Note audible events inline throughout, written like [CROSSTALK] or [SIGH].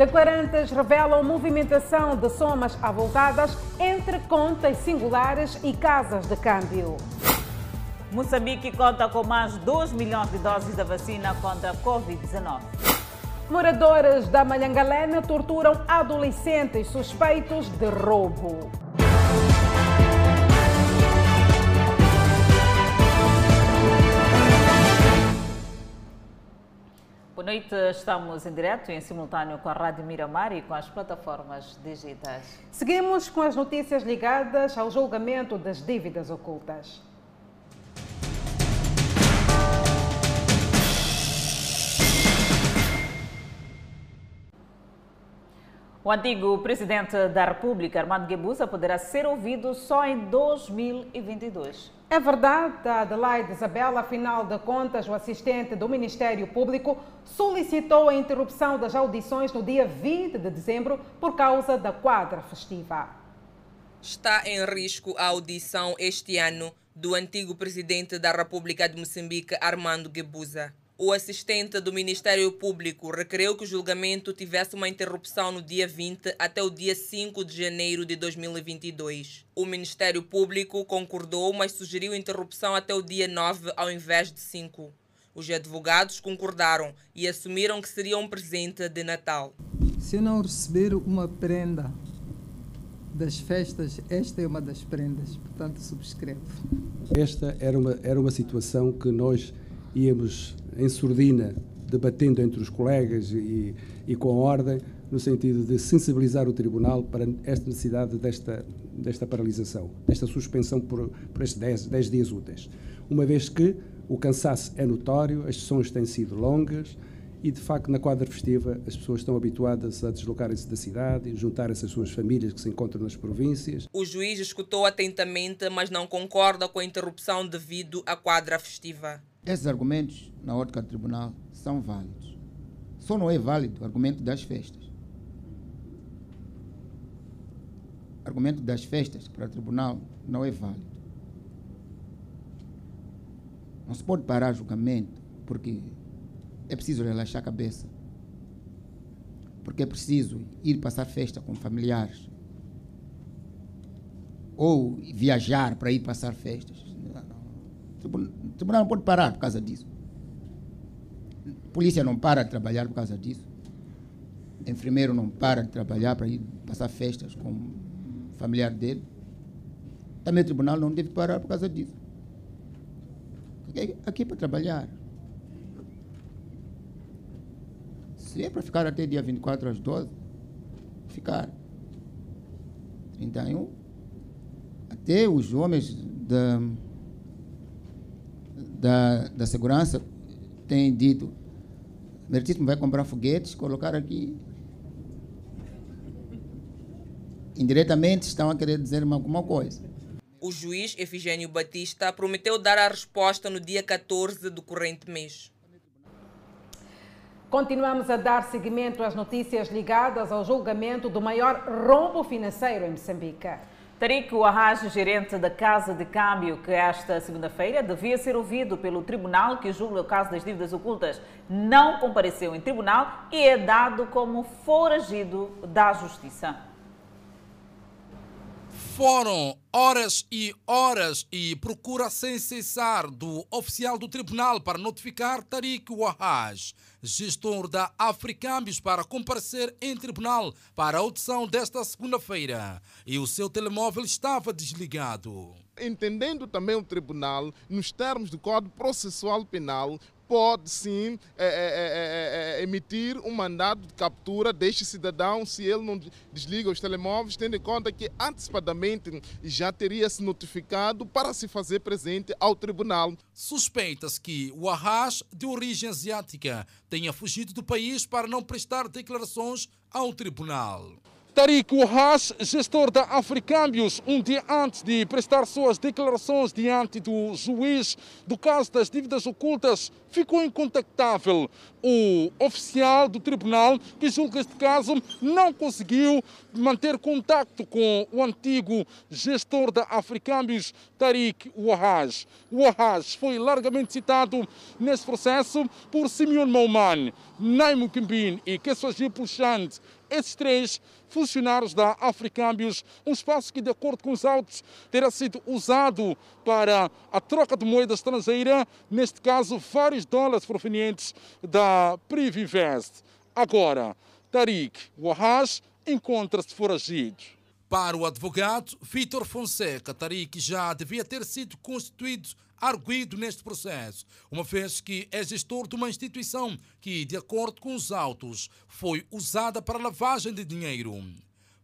Declarantes revelam movimentação de somas avultadas entre contas singulares e casas de câmbio. Moçambique conta com mais 2 milhões de doses da vacina contra a Covid-19. Moradores da Malhangalena torturam adolescentes suspeitos de roubo. Boa noite, estamos em direto e em simultâneo com a Rádio Miramar e com as plataformas digitais. Seguimos com as notícias ligadas ao julgamento das dívidas ocultas. O antigo presidente da República, Armando Guebuza, poderá ser ouvido só em 2022. É verdade, Adelaide Isabela, afinal de contas, o assistente do Ministério Público solicitou a interrupção das audições no dia 20 de dezembro por causa da quadra festiva. Está em risco a audição este ano do antigo presidente da República de Moçambique, Armando Guebuza o assistente do Ministério Público requereu que o julgamento tivesse uma interrupção no dia 20 até o dia 5 de janeiro de 2022. O Ministério Público concordou, mas sugeriu interrupção até o dia 9 ao invés de 5. Os advogados concordaram e assumiram que seria um presente de Natal. Se eu não receber uma prenda das festas, esta é uma das prendas, portanto subscrevo. Esta era uma, era uma situação que nós íamos em surdina, debatendo entre os colegas e, e com a ordem, no sentido de sensibilizar o Tribunal para esta necessidade desta, desta paralisação, desta suspensão por, por estes 10, 10 dias úteis. Uma vez que o cansaço é notório, as sessões têm sido longas e, de facto, na quadra festiva as pessoas estão habituadas a deslocarem-se da cidade e juntar-se às suas famílias que se encontram nas províncias. O juiz escutou atentamente, mas não concorda com a interrupção devido à quadra festiva. Esses argumentos, na ótica do tribunal, são válidos. Só não é válido o argumento das festas. O argumento das festas para o tribunal não é válido. Não se pode parar julgamento porque é preciso relaxar a cabeça. Porque é preciso ir passar festa com familiares. Ou viajar para ir passar festas o tribunal não pode parar por causa disso. A polícia não para de trabalhar por causa disso. O enfermeiro não para de trabalhar para ir passar festas com o familiar dele. Também o tribunal não deve parar por causa disso. Aqui é para trabalhar. Se é para ficar até dia 24 às 12, ficar. 31. Até os homens da da, da segurança tem dito, Meritíssimo vai comprar foguetes, colocar aqui. Indiretamente estão a querer dizer alguma coisa. O juiz Efigênio Batista prometeu dar a resposta no dia 14 do corrente mês. Continuamos a dar seguimento às notícias ligadas ao julgamento do maior rombo financeiro em Moçambique. Tariq Arraj, gerente da Casa de Câmbio, que esta segunda-feira devia ser ouvido pelo tribunal que julga o caso das dívidas ocultas, não compareceu em tribunal e é dado como foragido da Justiça. Foram horas e horas e procura sem cessar do oficial do tribunal para notificar Tariq Wahaj, gestor da Africâmbios, para comparecer em tribunal para a audição desta segunda-feira. E o seu telemóvel estava desligado. Entendendo também o tribunal, nos termos do Código Processual Penal, pode sim é é, é, é, é, emitir um mandado de captura deste cidadão se ele não desliga os telemóveis, tendo em conta que antecipadamente já teria se notificado para se fazer presente ao tribunal. Suspeita-se que o Arras, de origem asiática, tenha fugido do país para não prestar declarações ao tribunal. Tariq Wahas, gestor da Africâmbios, um dia antes de prestar suas declarações diante do juiz do caso das dívidas ocultas, ficou incontactável. O oficial do tribunal que julga este caso não conseguiu manter contato com o antigo gestor da Africâmbios, Tariq Wahaj. Wahaj foi largamente citado nesse processo por Simeon Mauman, Naimo Kimbin e Keswaji Puxand. Esses três funcionários da Africâmbios, um espaço que, de acordo com os autos, terá sido usado para a troca de moeda estrangeira, neste caso, vários dólares provenientes da Privivest. Agora, Tariq Wahaj encontra-se foragido. Para o advogado Vitor Fonseca, Tariq já devia ter sido constituído arguído neste processo, uma vez que é gestor de uma instituição que, de acordo com os autos, foi usada para lavagem de dinheiro.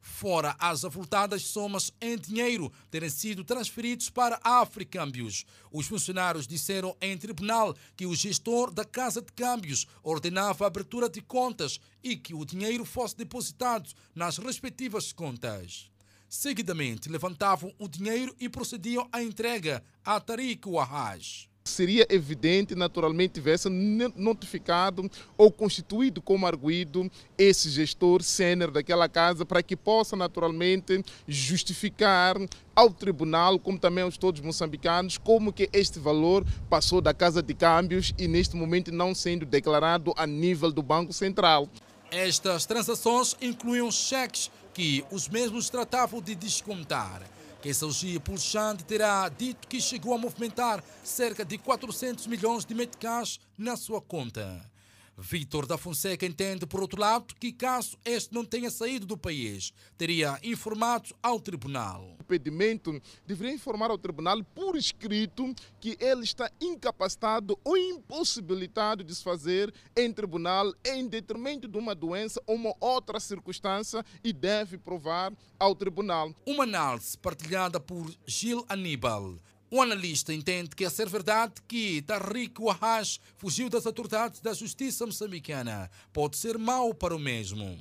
Fora as avultadas somas em dinheiro terem sido transferidos para a Africâmbios. Os funcionários disseram em tribunal que o gestor da Casa de Câmbios ordenava a abertura de contas e que o dinheiro fosse depositado nas respectivas contas. Seguidamente, levantavam o dinheiro e procediam à entrega a Tariq Wahaj seria evidente, naturalmente, tivesse notificado ou constituído como arguído esse gestor sênior daquela casa para que possa, naturalmente, justificar ao tribunal, como também aos todos moçambicanos, como que este valor passou da Casa de Câmbios e neste momento não sendo declarado a nível do Banco Central. Estas transações incluíam cheques que os mesmos tratavam de descontar. Que Saugia Pulchante terá dito que chegou a movimentar cerca de 400 milhões de meticais na sua conta. Vítor da Fonseca entende, por outro lado, que caso este não tenha saído do país, teria informado ao tribunal. O pedimento deveria informar ao tribunal por escrito que ele está incapacitado ou impossibilitado de se fazer em tribunal em detrimento de uma doença ou uma outra circunstância e deve provar ao tribunal. Uma análise partilhada por Gil Aníbal o analista entende que, a ser verdade que Tariq Wahaj fugiu das autoridades da justiça moçambicana, pode ser mau para o mesmo.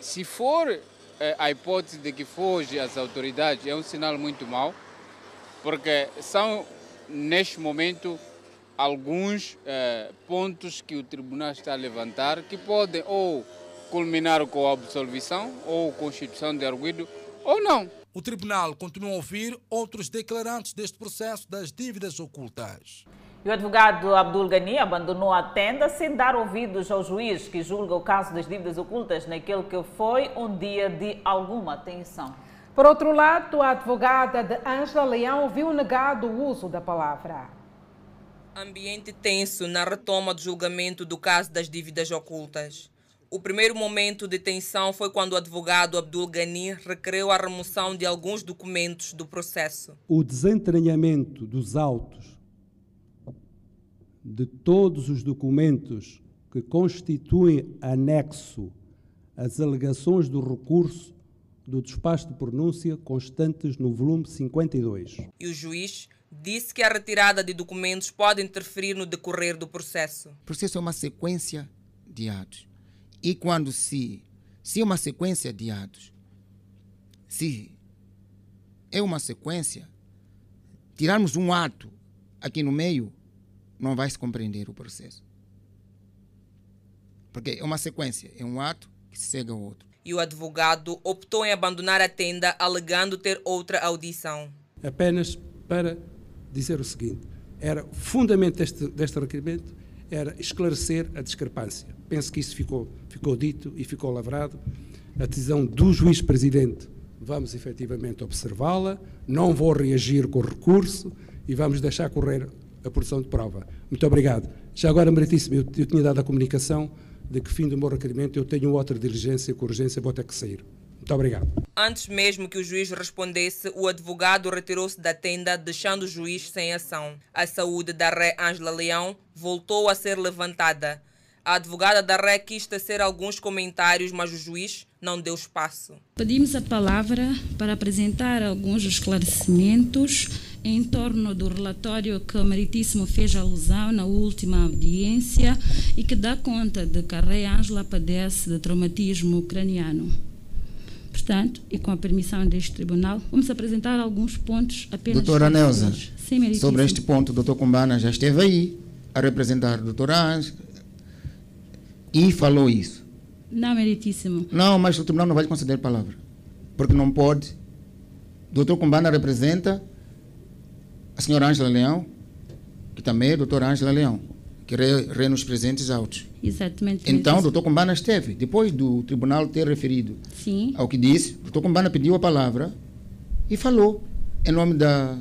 Se for eh, a hipótese de que foge às autoridades, é um sinal muito mau, porque são, neste momento, alguns eh, pontos que o tribunal está a levantar que podem ou culminar com a absolvição ou constituição de arguido ou não. O tribunal continua a ouvir outros declarantes deste processo das dívidas ocultas. E o advogado Abdul Ghani abandonou a tenda sem dar ouvidos ao juiz que julga o caso das dívidas ocultas naquele que foi um dia de alguma tensão. Por outro lado, a advogada de Ângela Leão viu negado o uso da palavra. Ambiente tenso na retoma do julgamento do caso das dívidas ocultas. O primeiro momento de tensão foi quando o advogado Abdul Ghani requereu a remoção de alguns documentos do processo. O desentranhamento dos autos de todos os documentos que constituem anexo às alegações do recurso do despacho de pronúncia constantes no volume 52. E o juiz disse que a retirada de documentos pode interferir no decorrer do processo. O processo é uma sequência de atos e quando se, se é uma sequência de atos, se é uma sequência, tirarmos um ato aqui no meio, não vai se compreender o processo. Porque é uma sequência, é um ato que segue ao outro. E o advogado optou em abandonar a tenda, alegando ter outra audição. Apenas para dizer o seguinte: era fundamento deste, deste requerimento era esclarecer a discrepância. Penso que isso ficou, ficou dito e ficou lavrado. A decisão do juiz-presidente, vamos efetivamente observá-la, não vou reagir com recurso e vamos deixar correr a produção de prova. Muito obrigado. Já agora, meritíssimo, eu, eu tinha dado a comunicação de que, fim do meu requerimento, eu tenho outra diligência com urgência, vou ter que sair. Muito obrigado. Antes mesmo que o juiz respondesse, o advogado retirou-se da tenda, deixando o juiz sem ação. A saúde da ré Ângela Leão voltou a ser levantada. A advogada da ré quis tecer alguns comentários, mas o juiz não deu espaço. Pedimos a palavra para apresentar alguns esclarecimentos em torno do relatório que o Meritíssimo fez alusão na última audiência e que dá conta de que a Rei Ângela padece de traumatismo craniano. Portanto, e com a permissão deste tribunal, vamos apresentar alguns pontos apenas. Doutora Neuza, sobre este ponto, o doutor Cumbana já esteve aí a representar o doutor Anjo e falou isso. Não, meritíssimo. Não, mas o tribunal não vai conceder palavra. Porque não pode. Doutor Cumbana representa a senhora Ângela Leão, que também é a doutora Ângela Leão, que re, nos presentes autos. Exatamente. Então, o doutor Cumbana esteve, depois do tribunal ter referido Sim. ao que disse, o doutor Cumbana pediu a palavra e falou em nome da,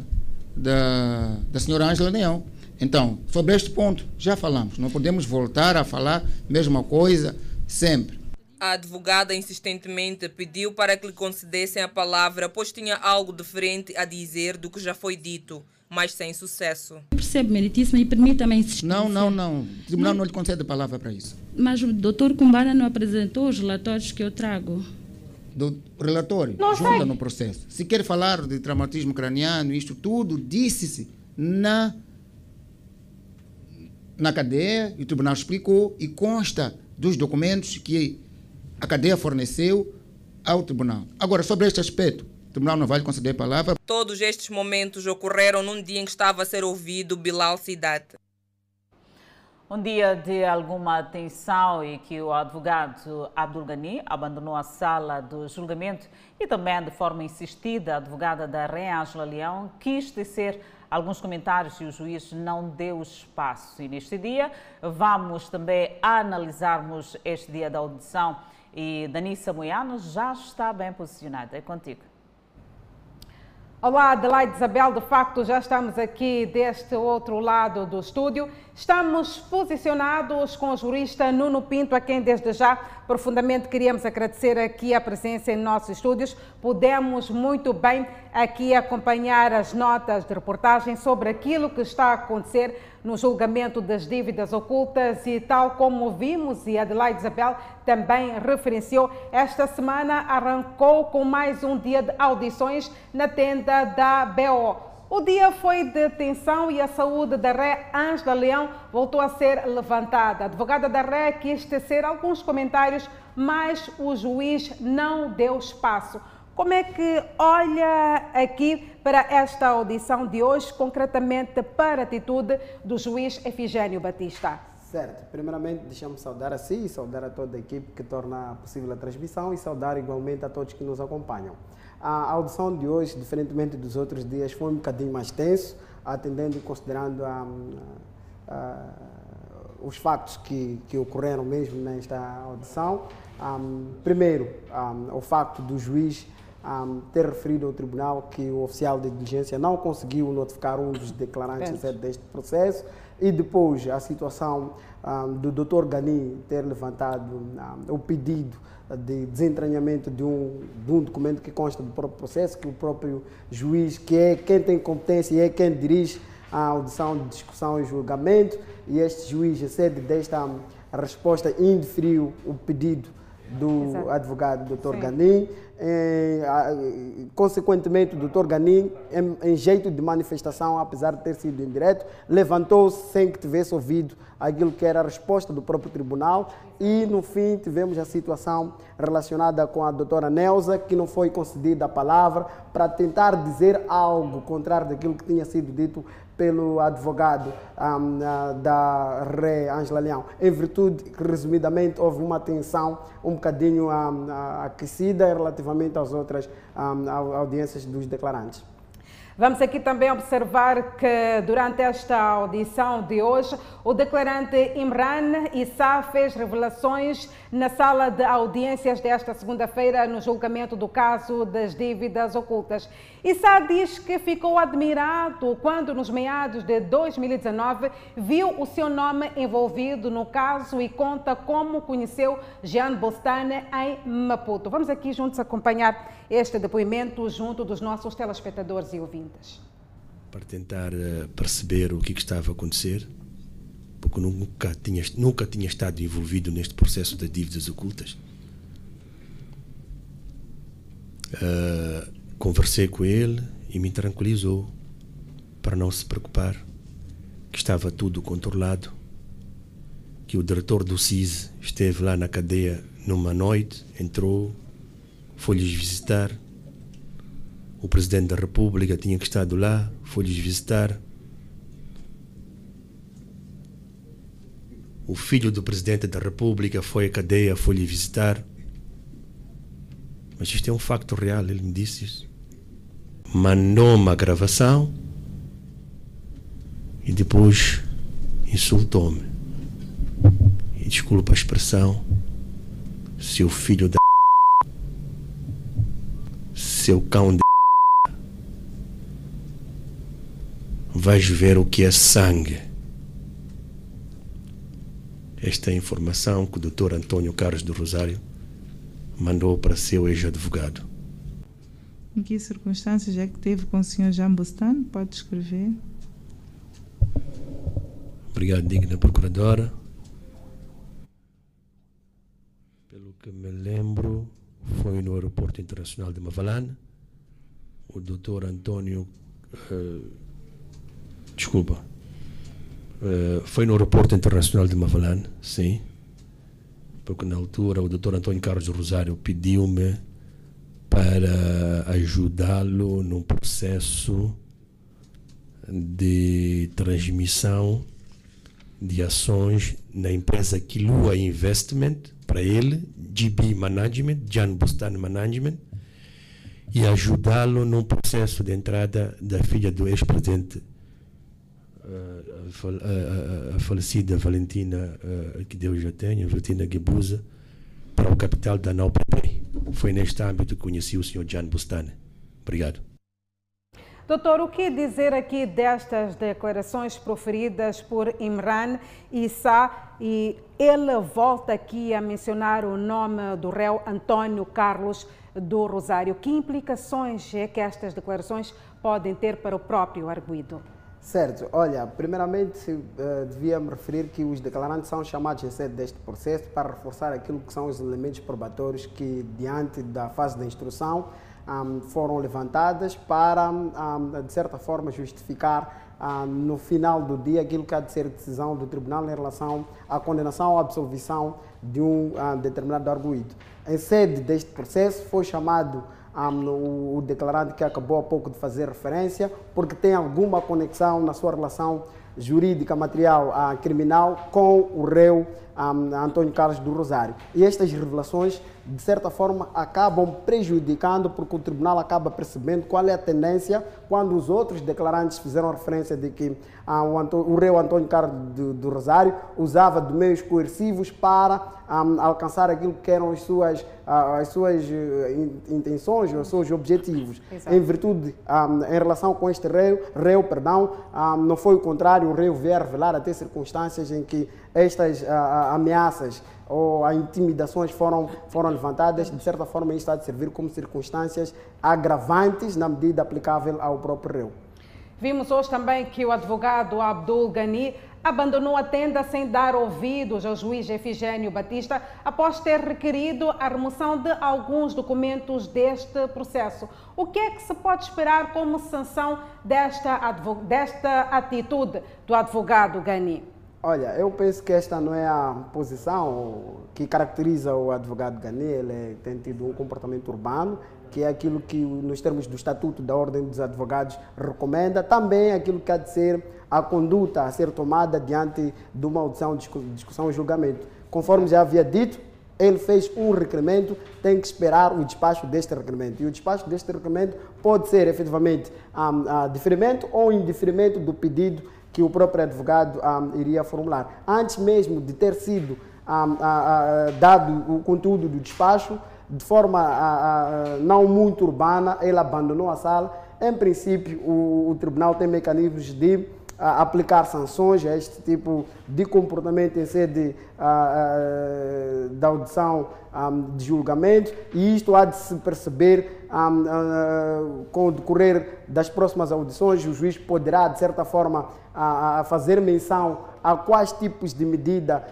da, da senhora Ângela Leão. Então, sobre este ponto, já falamos. Não podemos voltar a falar a mesma coisa sempre. A advogada insistentemente pediu para que lhe concedessem a palavra, pois tinha algo diferente a dizer do que já foi dito, mas sem sucesso. Percebo, meritíssimo, e permita-me insistir. Não, não, não. O tribunal não lhe concede a palavra para isso. Mas o doutor Cumbana não apresentou os relatórios que eu trago. Do relatório, Não junta sei. no processo. Se quer falar de traumatismo craniano, isto tudo, disse-se na, na cadeia, e o tribunal explicou, e consta dos documentos que a cadeia forneceu ao tribunal. Agora, sobre este aspecto, o tribunal não vai lhe conceder a palavra. Todos estes momentos ocorreram num dia em que estava a ser ouvido Bilal Sidat. Um dia de alguma tensão e que o advogado Abdul Ghani abandonou a sala do julgamento e também de forma insistida a advogada da Ré Ângela Leão quis tecer alguns comentários e o juiz não deu espaço. E neste dia vamos também analisarmos este dia da audição e Danissa Moiano já está bem posicionada. É contigo. Olá, Adelaide Isabel. De facto, já estamos aqui deste outro lado do estúdio. Estamos posicionados com o jurista Nuno Pinto, a quem desde já profundamente queríamos agradecer aqui a presença em nossos estúdios. Pudemos muito bem aqui acompanhar as notas de reportagem sobre aquilo que está a acontecer no julgamento das dívidas ocultas e tal como vimos e Adelaide Isabel também referenciou, esta semana arrancou com mais um dia de audições na tenda da BO. O dia foi de tensão e a saúde da Ré Ângela Leão voltou a ser levantada. A advogada da Ré quis tecer alguns comentários, mas o juiz não deu espaço. Como é que olha aqui para esta audição de hoje, concretamente para a atitude do juiz Efigênio Batista? Certo. Primeiramente, deixamos saudar a si e saudar a toda a equipe que torna possível a transmissão e saudar igualmente a todos que nos acompanham. A audição de hoje, diferentemente dos outros dias, foi um bocadinho mais tenso, atendendo e considerando a, a, os factos que, que ocorreram mesmo nesta audição. Um, primeiro, um, o facto do juiz um, ter referido ao tribunal que o oficial de diligência não conseguiu notificar um dos declarantes Certo. deste processo e depois a situação um, do Dr. Gani ter levantado um, o pedido de desentranhamento de um, de um documento que consta do próprio processo, que o próprio juiz, que é quem tem competência e é quem dirige a audição de discussão e julgamento, e este juiz, sede desta resposta, indeferiu o pedido do Exato. advogado Dr. Sim. Gani. A- eh, consequentemente, o Dr. Gani, em, em jeito de manifestação, apesar de ter sido indireto, levantou-se sem que tivesse ouvido aquilo que era a resposta do próprio tribunal e, no fim, tivemos a situação relacionada com a doutora Neuza, que não foi concedida a palavra para tentar dizer algo contrário daquilo que tinha sido dito pelo advogado ahm, ah, da Ré Ângela Leão. Em virtude, que, resumidamente, houve uma tensão um bocadinho ahm, ah, aquecida relativamente às outras audiências dos declarantes. Vamos aqui também observar que durante esta audição de hoje, o declarante Imran Issa fez revelações na sala de audiências desta segunda-feira no julgamento do caso das dívidas ocultas. Issa diz que ficou admirado quando, nos meados de 2019, viu o seu nome envolvido no caso e conta como conheceu Jean Bostane em Maputo. Vamos aqui juntos acompanhar este depoimento junto dos nossos telespectadores e ouvintes. para tentar eh, perceber o que, que estava a acontecer, porque nunca tinha, nunca tinha estado envolvido neste processo de dívidas ocultas. Eh, conversei com ele e me tranquilizou para não se preocupar, que estava tudo controlado, que o diretor do CIS esteve lá na cadeia numa noite, entrou, foi-lhes visitar, o presidente da República tinha que estado lá, foi-lhes visitar. o filho do presidente da República foi à cadeia, foi lhe visitar. Mas isto é um facto real, ele me disse isso. Mandou uma gravação e depois insultou-me. E desculpa a expressão, seu filho da seu cão de vais ver o que é sangue. Esta é a informação que o Dr. Antônio Carlos do Rosário mandou para seu ex-advogado. Em que circunstâncias é que teve com o Sr. Jean? Pode escrever. Obrigado, digna procuradora. Pelo que me lembro, foi no Aeroporto Internacional de Mavalane. O Dr. Antônio. Uh, desculpa. Uh, foi no Aeroporto Internacional de Mavalane, sim. Porque na altura o Dr. Antônio Carlos Rosário pediu-me para ajudá-lo num processo de transmissão de ações na empresa Kilua Investment, para ele, GB Management, Jan Bustan Management, e ajudá-lo num processo de entrada da filha do ex-presidente, uh, a, falecida Valentina, uh, que Deus já tenha, Valentina Gebusa, para o capital da NOPP. Foi neste âmbito que conheci o Sr. Jan Bustane. Obrigado. Doutor, o que dizer aqui destas declarações proferidas por Imran Issa e ele volta aqui a mencionar o nome do réu António Carlos do Rosário. Que implicações é que estas declarações podem ter para o próprio arguido? Certo, olha, primeiramente uh, devia me referir que os declarantes são chamados em sede deste processo para reforçar aquilo que são os elementos probatórios que, diante da fase da instrução, foram levantadas para, de certa forma, justificar no final do dia aquilo que há de ser decisão do tribunal em relação à condenação ou absolvição de um determinado arguído. Em sede deste processo foi chamado o, o declarante que acabou há pouco de fazer referência, porque tem alguma conexão na sua relação jurídica, material, criminal com o réu Antônio Carlos do Rosário. E estas revelações de certa forma, acabam prejudicando, porque o tribunal acaba percebendo qual é a tendência quando os outros declarantes fizeram referência de que ah, o, Antônio, o rei Antônio Carlos do, do, Rosário usava de meios coercivos para ah, alcançar aquilo que eram as suas, ah, as suas uh, intenções, os seus objetivos. Exato. Em virtude, em relação com este rei, rei perdão, não foi o contrário, o rei veio a revelar até circunstâncias em que estas ameaças ou as intimidações foram, foram levantadas, de certa forma isso está a servir como circunstâncias agravantes na medida aplicável ao próprio réu. Vimos hoje também que o advogado Abdul Ghani abandonou a tenda sem dar ouvidos ao juiz Efigênio Batista após ter requerido a remoção de alguns documentos deste processo. O que é que se pode esperar como sanção desta, desta atitude do advogado Ghani? Olha, eu penso que esta não é a posição que caracteriza o advogado Gani. Ele tem tido um comportamento urbano, que é aquilo que, nos termos do Estatuto da Ordem dos Advogados, recomenda. Também aquilo que há de ser a conduta a ser tomada diante de uma audição, discussão e julgamento. Conforme já havia dito, ele fez um requerimento, tem que esperar o despacho deste requerimento. E o despacho deste requerimento pode ser efetivamente um, um, diferimento ou indiferimento do pedido que o próprio advogado um, iria formular. Antes mesmo de ter sido um, dado o conteúdo do despacho, de forma não muito urbana, ele abandonou a sala. Em princípio, o, o tribunal tem mecanismos de aplicar sanções a este tipo de comportamento em sede da audição de julgamento e isto há de se perceber com o decorrer das próximas audições, o juiz poderá, de certa forma, fazer menção a quais tipos de medida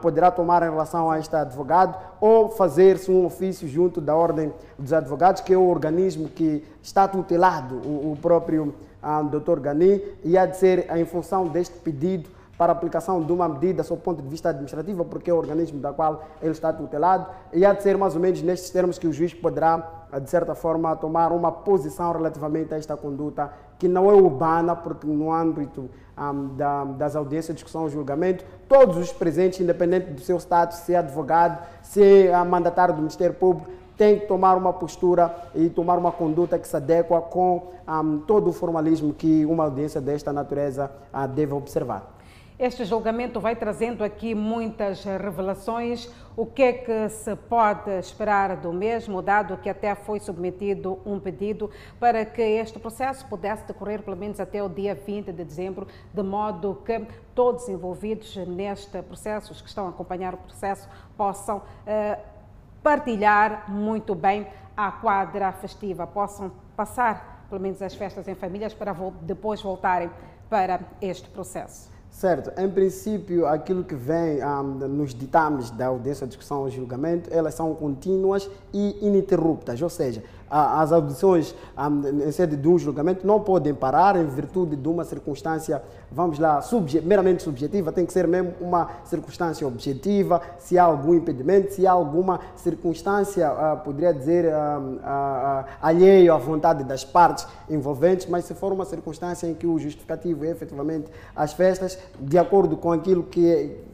poderá tomar em relação a este advogado ou fazer-se um ofício junto da Ordem dos Advogados, que é o organismo que está tutelado, o, próprio a Dr. Gani e há de ser em função deste pedido para aplicação de uma medida sob ponto de vista administrativo, porque é o organismo da qual ele está tutelado, e há de ser mais ou menos nestes termos que o juiz poderá, de certa forma, tomar uma posição relativamente a esta conduta que não é urbana, porque no âmbito um, da, das audiências, discussão e julgamento, todos os presentes, independente do seu status, se é advogado, se é mandatário do Ministério Público, tem que tomar uma postura e tomar uma conduta que se adequa com um, todo o formalismo que uma audiência desta natureza uh, deve observar. Este julgamento vai trazendo aqui muitas revelações. O que é que se pode esperar do mesmo, dado que até foi submetido um pedido para que este processo pudesse decorrer pelo menos até o dia 20 de dezembro, de modo que todos envolvidos neste processo, os que estão a acompanhar o processo, possam uh, partilhar muito bem a quadra festiva, possam passar pelo menos as festas em famílias para depois voltarem para este processo. Certo. Em princípio, aquilo que vem um, nos ditames da audiência, discussão ou julgamento, elas são contínuas e ininterruptas, ou seja, as audições em sede de um julgamento não podem parar em virtude de uma circunstância, vamos lá, subje meramente subjetiva, tem que ser mesmo uma circunstância objetiva, se há algum impedimento, se há alguma circunstância, uh, poderia dizer, uh, uh, alheio à vontade das partes envolventes, mas se for uma circunstância em que o justificativo é efetivamente as festas, de acordo com aquilo que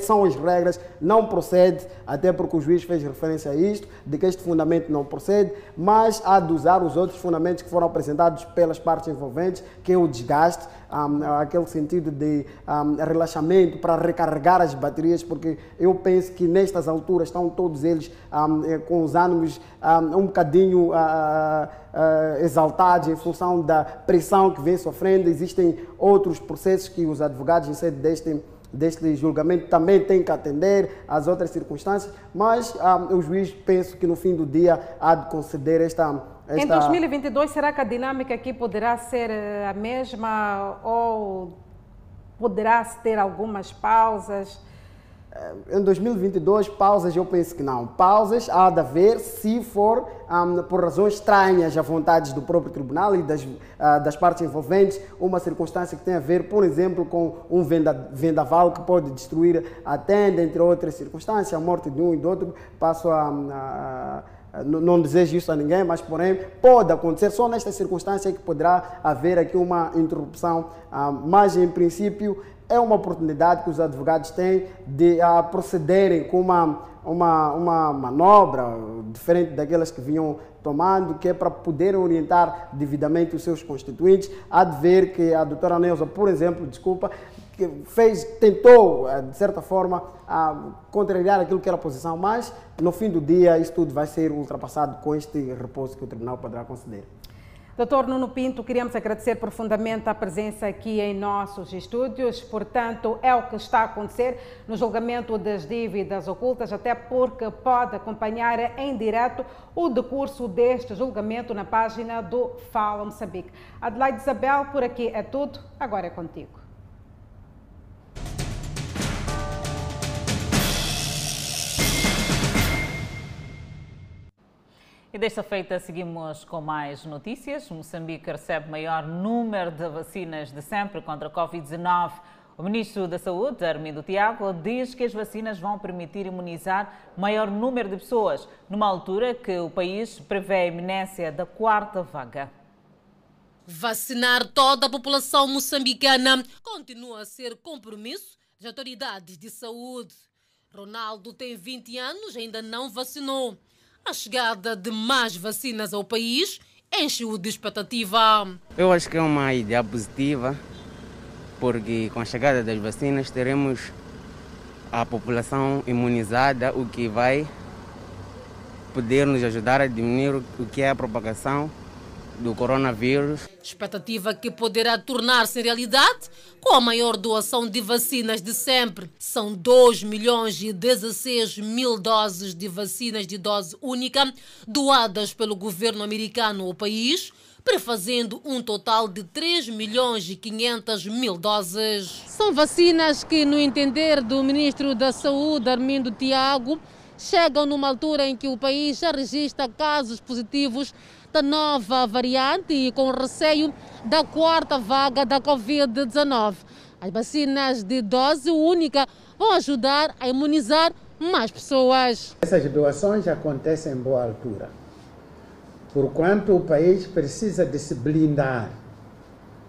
são as regras, não procede, até porque o juiz fez referência a isto, de que este fundamento não procede, mas há de usar os outros fundamentos que foram apresentados pelas partes envolventes, que é o desgaste, um, aquele sentido de um, relaxamento para recarregar as baterias, porque eu penso que nestas alturas estão todos eles um, eh, com os ânimos um, bocadinho uh, uh, exaltados em função da pressão que vem sofrendo. Existem outros processos que os advogados, em sede deste deste julgamento também tem que atender às outras circunstâncias, mas ah, o juiz penso que no fim do dia há de conceder esta, esta... Em 2022, será que a dinâmica aqui poderá ser eh, a mesma ou poderá ter algumas pausas? Em 2022, pausas eu penso que não. Pausas há de haver se for um, por razões estranhas à vontade do próprio tribunal e das, uh, das partes envolventes, uma circunstância que tem a ver, por exemplo, com um venda, vendaval que pode destruir a tenda, entre outras circunstâncias, a morte de um e do outro. Passo a, a, não desejo isso a ninguém, mas porém pode acontecer só nesta circunstância que poderá haver aqui uma interrupção, ah, mas em princípio é uma oportunidade que os advogados têm de uh, procederem com uma, uma, uma manobra diferente daquelas que vinham tomando, que é para poderem orientar devidamente os seus constituintes. Há de ver que a doutora Neuza, por exemplo, desculpa, que fez, tentou, ah, de certa forma, a contrariar aquilo que era a posição, mas no fim do dia isso tudo vai ser ultrapassado com este repouso que o tribunal poderá conceder. Doutor Nuno Pinto, queríamos agradecer profundamente a presença aqui em nossos estúdios. Portanto, é o que está a acontecer no julgamento das dívidas ocultas, até porque pode acompanhar em direto o decurso deste julgamento na página do Fala Moçambique. Adelaide Isabel, por aqui é tudo. Agora é contigo. E desta feita seguimos com mais notícias. Moçambique recebe maior número de vacinas de sempre contra a Covid-19. O ministro da Saúde, Armindo Tiago, diz que as vacinas vão permitir imunizar maior número de pessoas, numa altura que o país prevê a iminência da quarta vaga. Vacinar toda a população moçambicana continua a ser compromisso das autoridades de saúde. Ronaldo tem 20 anos, ainda não vacinou. A chegada de mais vacinas ao país enche-o de expectativa. Eu acho que é uma ideia positiva, porque com a chegada das vacinas teremos a população imunizada, o que vai poder nos ajudar a diminuir o que é a propagação do coronavírus. Expectativa que poderá tornar-se realidade com a maior doação de vacinas de sempre. São 2 milhões e 16 mil doses de vacinas de dose única doadas pelo governo americano ao país, prefazendo um total de 3 milhões e 500 mil doses. São vacinas que, no entender do ministro da Saúde, Armindo Tiago, chegam numa altura em que o país já registra casos positivos da nova variante e com receio da quarta vaga da Covid-19. As vacinas de dose única vão ajudar a imunizar mais pessoas. Essas doações acontecem em boa altura, porquanto o país precisa de se blindar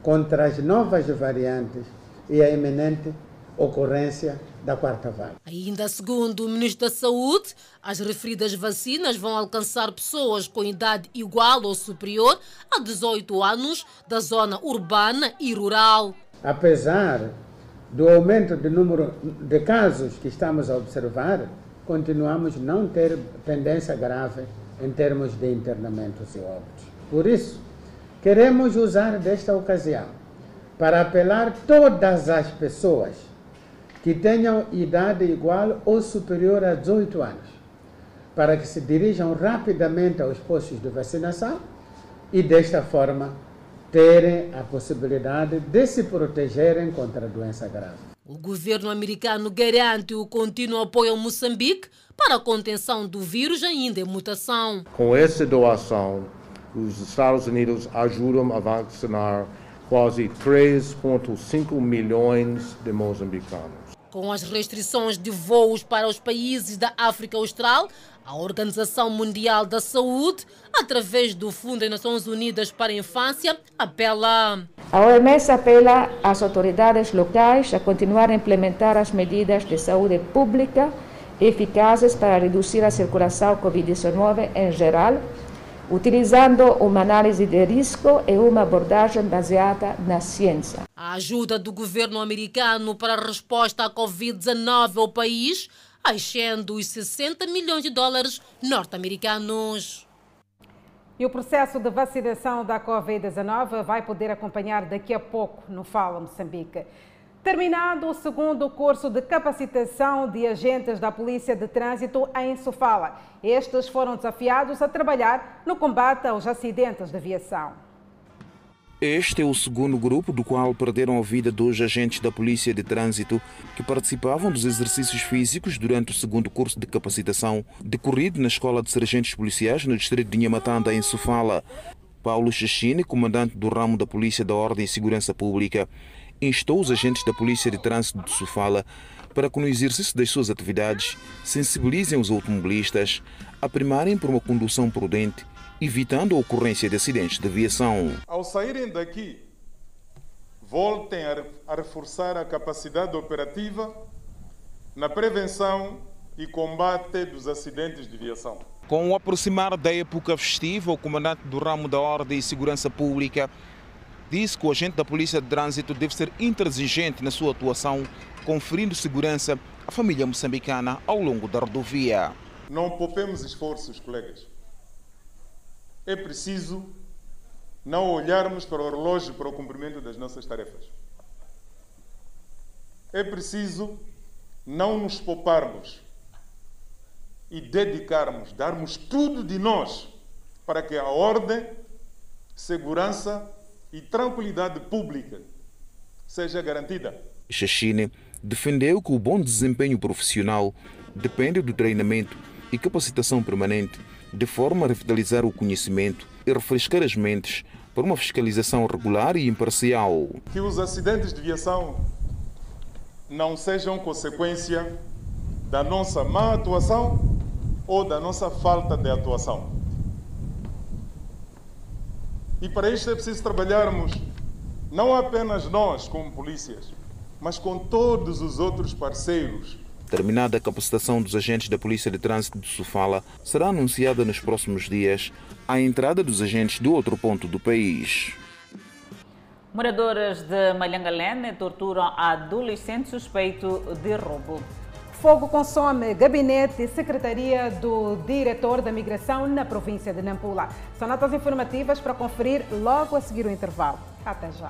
contra as novas variantes e a iminente ocorrência da quarta vaga. Ainda segundo o Ministro da Saúde, as referidas vacinas vão alcançar pessoas com idade igual ou superior a 18 anos da zona urbana e rural. Apesar do aumento do número de casos que estamos a observar, continuamos a não ter tendência grave em termos de internamentos e óbitos. Por isso, queremos usar desta ocasião para apelar todas as pessoas que tenham idade igual ou superior a 18 anos, para que se dirijam rapidamente aos postos de vacinação e, desta forma, terem a possibilidade de se protegerem contra a doença grave. O governo americano garante o contínuo apoio a Moçambique para a contenção do vírus ainda em mutação. Com essa doação, os Estados Unidos ajudam a vacinar quase 3,5 milhões de moçambicanos. Com as restrições de voos para os países da África Austral, a Organização Mundial da Saúde, através do Fundo das Nações Unidas para a Infância, apela. A OMS apela às autoridades locais a continuar a implementar as medidas de saúde pública eficazes para reduzir a circulação Covid-19 em geral utilizando uma análise de risco e uma abordagem baseada na ciência. A ajuda do governo americano para a resposta à Covid-19 ao país ascende os 60 milhões de dólares norte-americanos. E o processo de vacinação da Covid-19 vai poder acompanhar daqui a pouco no Fala Moçambique. Terminado o segundo curso de capacitação de agentes da Polícia de Trânsito em Sofala, estes foram desafiados a trabalhar no combate aos acidentes de aviação. Este é o segundo grupo do qual perderam a vida dois agentes da Polícia de Trânsito que participavam dos exercícios físicos durante o segundo curso de capacitação decorrido na Escola de Sargentos Policiais no distrito de Nhamatanda, em Sofala. Paulo Chachine, comandante do ramo da Polícia da Ordem e Segurança Pública, instou os agentes da Polícia de Trânsito de Sofala para que no exercício das suas atividades sensibilizem os automobilistas a primarem por uma condução prudente, evitando a ocorrência de acidentes de aviação. Ao saírem daqui, voltem a reforçar a capacidade operativa na prevenção e combate dos acidentes de aviação. Com o aproximar da época festiva, o comandante do ramo da Ordem e Segurança Pública disse que o agente da Polícia de Trânsito deve ser intransigente na sua atuação, conferindo segurança à família moçambicana ao longo da rodovia. Não poupemos esforços, colegas. É preciso não olharmos para o relógio para o cumprimento das nossas tarefas. É preciso não nos pouparmos e dedicarmos, darmos tudo de nós para que a ordem, segurança e tranquilidade pública seja garantida. Xaxine defendeu que o bom desempenho profissional depende do treinamento e capacitação permanente, de forma a revitalizar o conhecimento e refrescar as mentes para uma fiscalização regular e imparcial. Que os acidentes de viação não sejam consequência da nossa má atuação ou da nossa falta de atuação. E para isto é preciso trabalharmos não apenas nós, como polícias, mas com todos os outros parceiros. Terminada a capacitação dos agentes da Polícia de Trânsito de Sofala, será anunciada nos próximos dias a entrada dos agentes do outro ponto do país. Moradores de Malhangalene torturam adolescente suspeito de roubo. Fogo consome gabinete e secretaria do diretor da migração na província de Nampula. São notas informativas para conferir logo a seguir o intervalo. Até já.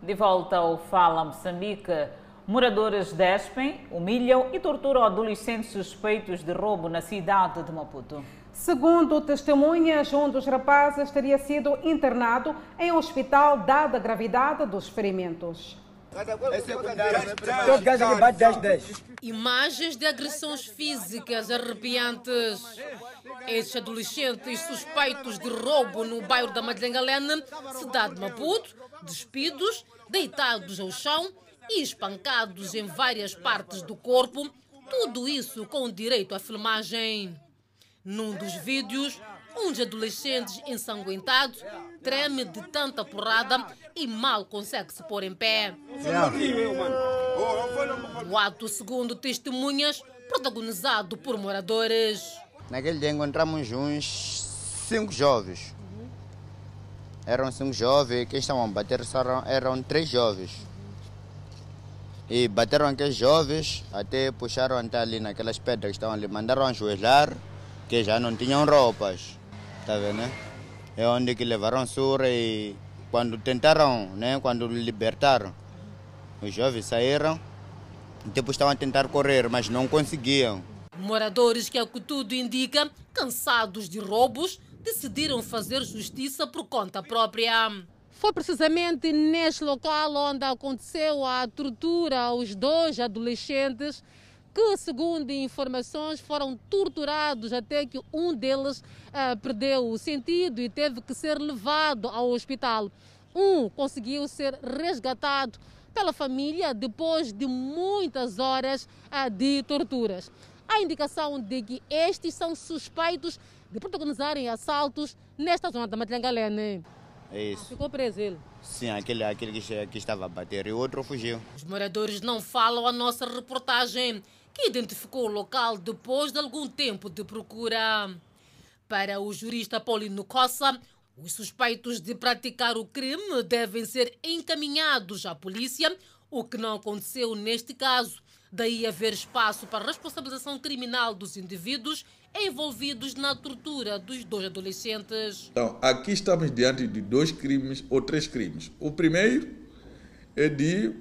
De volta ao Fala Moçambique, moradores despem, humilham e torturam adolescentes suspeitos de roubo na cidade de Maputo. Segundo testemunhas, um dos rapazes teria sido internado em um hospital dada a gravidade dos ferimentos. Imagens de agressões físicas arrepiantes. Estes adolescentes suspeitos de roubo no bairro da Madlengalene, cidade de Maputo, despidos, deitados ao chão e espancados em várias partes do corpo, tudo isso com direito à filmagem. Num dos vídeos, um dos adolescentes ensanguentado treme de tanta porrada e mal consegue se pôr em pé. O ato, segundo testemunhas, protagonizado por moradores. Naquele dia encontramos uns cinco jovens. Eram cinco jovens, quem estavam a bater eram três jovens. E bateram aqueles jovens, até puxaram até ali naquelas pedras que estavam ali, mandaram ajoelhar, que já não tinham roupas. Tá vendo, né? É onde que levaram surra e quando tentaram, né, quando libertaram, os jovens saíram, depois estavam a tentar correr, mas não conseguiam. Moradores que, ao que tudo indica, cansados de roubos, decidiram fazer justiça por conta própria. Foi precisamente neste local onde aconteceu a tortura aos dois adolescentes que, segundo informações, foram torturados até que um deles uh, perdeu o sentido e teve que ser levado ao hospital. Um conseguiu ser resgatado pela família depois de muitas horas uh, de torturas. Há indicação de que estes são suspeitos de protagonizarem assaltos nesta zona da Matlangalene. É isso. Ficou preso ele? Sim, aquele, aquele que, que estava a bater e o outro fugiu. Os moradores não falam a nossa reportagem, que identificou o local depois de algum tempo de procura. Para o jurista Paulino Cossa, os suspeitos de praticar o crime devem ser encaminhados à polícia, o que não aconteceu neste caso. Daí haver espaço para responsabilização criminal dos indivíduos envolvidos na tortura dos dois adolescentes. Então, aqui estamos diante de dois crimes ou três crimes. O primeiro é de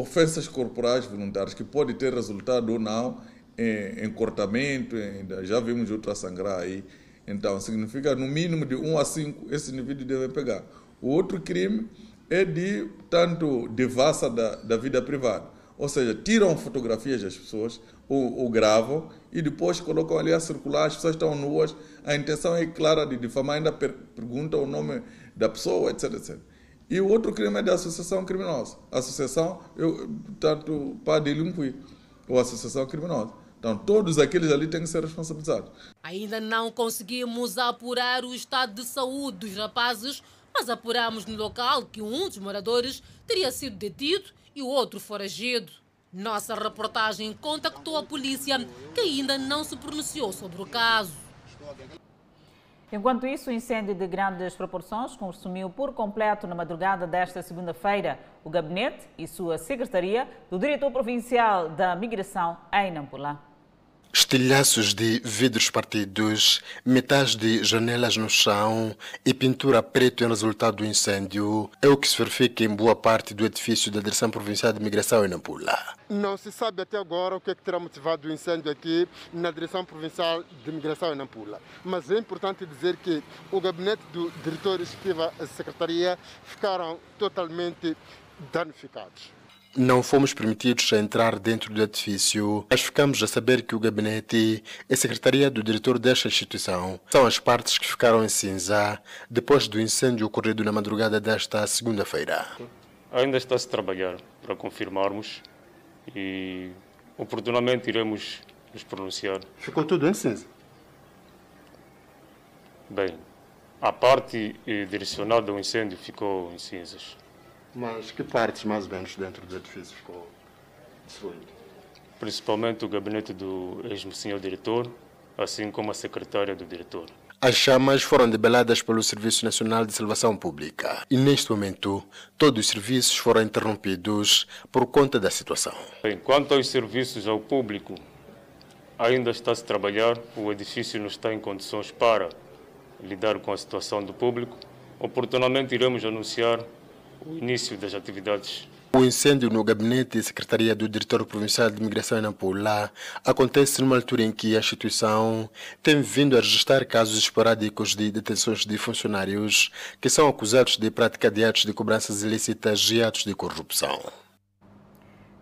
ofensas corporais voluntárias, que pode ter resultado ou não em, cortamento, já vimos outra sangrar aí. Então, significa no mínimo de 1 a 5 esse indivíduo deve pegar. O outro crime é de tanto devassa da, da vida privada ou seja, tiram fotografias das pessoas, ou, gravam, e depois colocam ali a circular, as pessoas estão nuas, a intenção é clara de difamar, ainda per pergunta o nome da pessoa, etc, etc. E o outro crime é de associação criminosa. Associação, eu, tanto para delinquir, ou associação criminosa. Então, todos aqueles ali têm que ser responsabilizados. Ainda não conseguimos apurar o estado de saúde dos rapazes, mas apuramos no local que um dos moradores teria sido detido e o outro foragido. Nossa reportagem contactou a polícia, que ainda não se pronunciou sobre o caso. Enquanto isso, o incêndio de grandes proporções consumiu por completo na madrugada desta segunda-feira o gabinete e sua secretaria do diretor provincial da migração em Nampula. Estilhaços de vidros partidos, metais de janelas no chão e pintura preto em resultado do incêndio é o que se verifica em boa parte do edifício da Direção Provincial de Migração em Nampula. Não se sabe até agora o que, é que terá motivado o incêndio aqui na Direção Provincial de Migração em Nampula. Mas é importante dizer que o gabinete do diretor executivo e a secretaria ficaram totalmente danificados. Não fomos permitidos a entrar dentro do edifício, mas ficamos a saber que o gabinete e a secretaria do diretor desta instituição são as partes que ficaram em cinza depois do incêndio ocorrido na madrugada desta segunda-feira. Ainda está-se a trabalhar para confirmarmos e oportunamente iremos nos pronunciar. Ficou tudo em cinza? Bem, a parte direcional do incêndio ficou em cinzas. Mas que partes mais ou menos dentro do edifício ficou destruído? Principalmente o gabinete do ex-senhor diretor, assim como a secretária do diretor. As chamas foram debeladas pelo Serviço Nacional de Salvação Pública e, neste momento, todos os serviços foram interrompidos por conta da situação. Bem, quanto aos serviços ao público, ainda está-se a trabalhar, o edifício não está em condições para lidar com a situação do público. Oportunamente iremos anunciar o início das atividades. O incêndio no gabinete e secretaria do diretor provincial de imigração em Nampula acontece numa altura em que a instituição tem vindo a registrar casos esporádicos de detenções de funcionários que são acusados de prática de atos de cobranças ilícitas e atos de corrupção.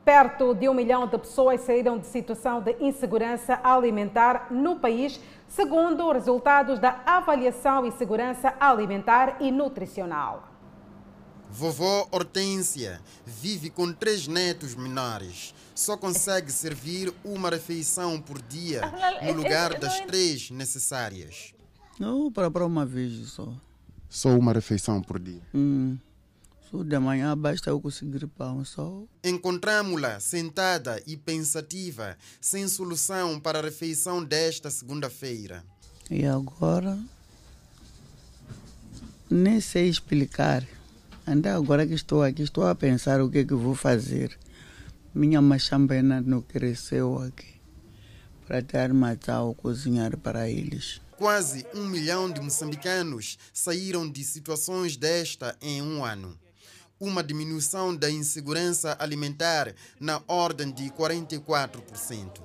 Perto de um milhão de pessoas saíram de situação de insegurança alimentar no país, segundo resultados da avaliação e segurança alimentar e nutricional. Vovó Hortência vive com três netos menores. Só consegue servir uma refeição por dia no lugar das três necessárias. Não, para, para uma vez só. Só uma refeição por dia? Hum. Só de manhã basta eu conseguir pão só. Encontramos-la sentada e pensativa, sem solução para a refeição desta segunda-feira. E agora? Nem sei explicar. Ainda agora que estou aqui, estou a pensar o que é que vou fazer. Minha machambena não cresceu aqui para dar matar ou cozinhar para eles. Quase um milhão de moçambicanos saíram de situações desta em um ano. Uma diminuição da insegurança alimentar na ordem de 44%.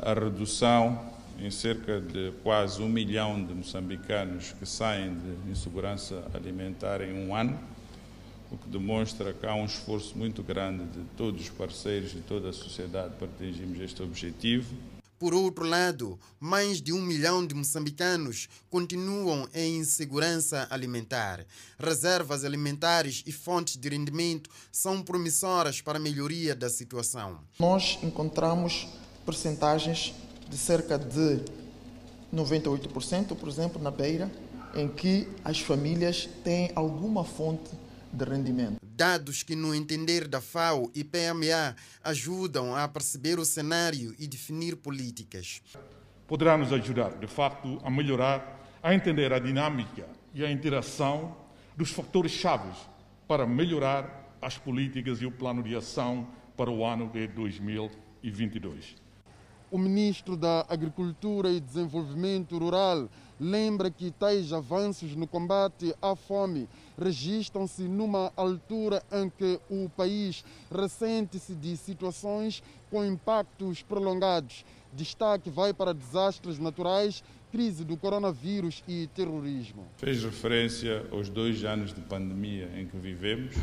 A redução em cerca de quase um milhão de moçambicanos que saem de insegurança alimentar em um ano, o que demonstra que há um esforço muito grande de todos os parceiros e toda a sociedade para atingirmos este objetivo. Por outro lado, mais de um milhão de moçambicanos continuam em insegurança alimentar. Reservas alimentares e fontes de rendimento são promissoras para a melhoria da situação. Nós encontramos percentagens de cerca de 98%, por exemplo, na Beira, em que as famílias têm alguma fonte de rendimento. Dados que, no entender da FAO e PMA, ajudam a perceber o cenário e definir políticas. Poderá nos ajudar, de facto, a melhorar, a entender a dinâmica e a interação dos fatores chaves para melhorar as políticas e o plano de ação para o ano de 2022. O ministro da Agricultura e Desenvolvimento Rural lembra que tais avanços no combate à fome registram-se numa altura em que o país ressente-se de situações com impactos prolongados. Destaque vai para desastres naturais, crise do coronavírus e terrorismo. Fez referência aos dois anos de pandemia em que vivemos,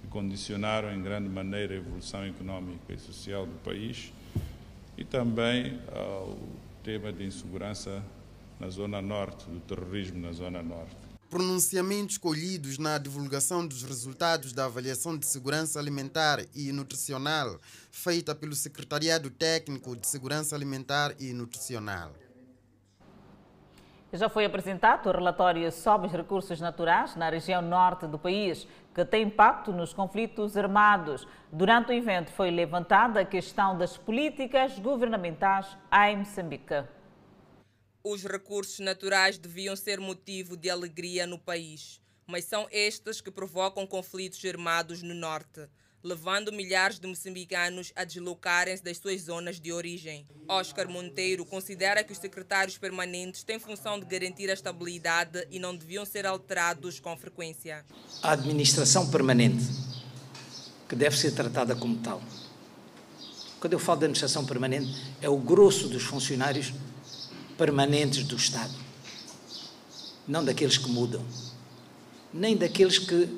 que condicionaram em grande maneira a evolução económica e social do país e também ao tema de insegurança na Zona Norte, do terrorismo na Zona Norte. Pronunciamentos colhidos na divulgação dos resultados da avaliação de segurança alimentar e nutricional feita pelo Secretariado Técnico de Segurança Alimentar e Nutricional. Já foi apresentado o relatório sobre os recursos naturais na região norte do país, que tem impacto nos conflitos armados. Durante o evento foi levantada a questão das políticas governamentais em Moçambique. Os recursos naturais deviam ser motivo de alegria no país, mas são estes que provocam conflitos armados no norte levando milhares de moçambicanos a deslocarem-se das suas zonas de origem. Oscar Monteiro considera que os secretários permanentes têm função de garantir a estabilidade e não deviam ser alterados com frequência. A administração permanente, que deve ser tratada como tal. Quando eu falo de administração permanente, é o grosso dos funcionários permanentes do Estado. Não daqueles que mudam, nem daqueles que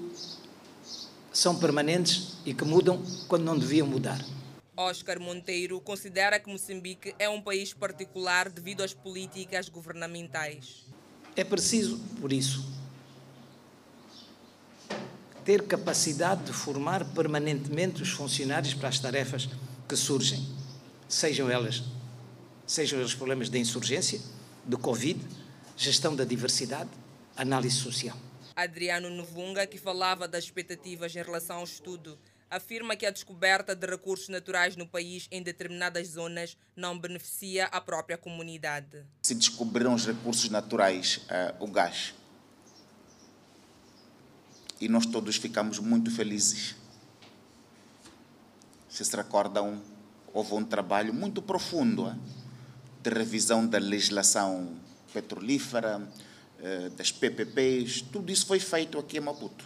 são permanentes e que mudam quando não deviam mudar. Oscar Monteiro considera que Moçambique é um país particular devido às políticas governamentais. É preciso, por isso, ter capacidade de formar permanentemente os funcionários para as tarefas que surgem, sejam elas sejam eles problemas de insurgência, de Covid, gestão da diversidade, análise social. Adriano Novunga, que falava das expectativas em relação ao estudo, afirma que a descoberta de recursos naturais no país em determinadas zonas não beneficia a própria comunidade. Se descobriram os recursos naturais, uh, o gás, e nós todos ficamos muito felizes. Se se recordam, houve um trabalho muito profundo uh, de revisão da legislação petrolífera, eh, das PPPs, tudo isso foi feito aqui em Maputo.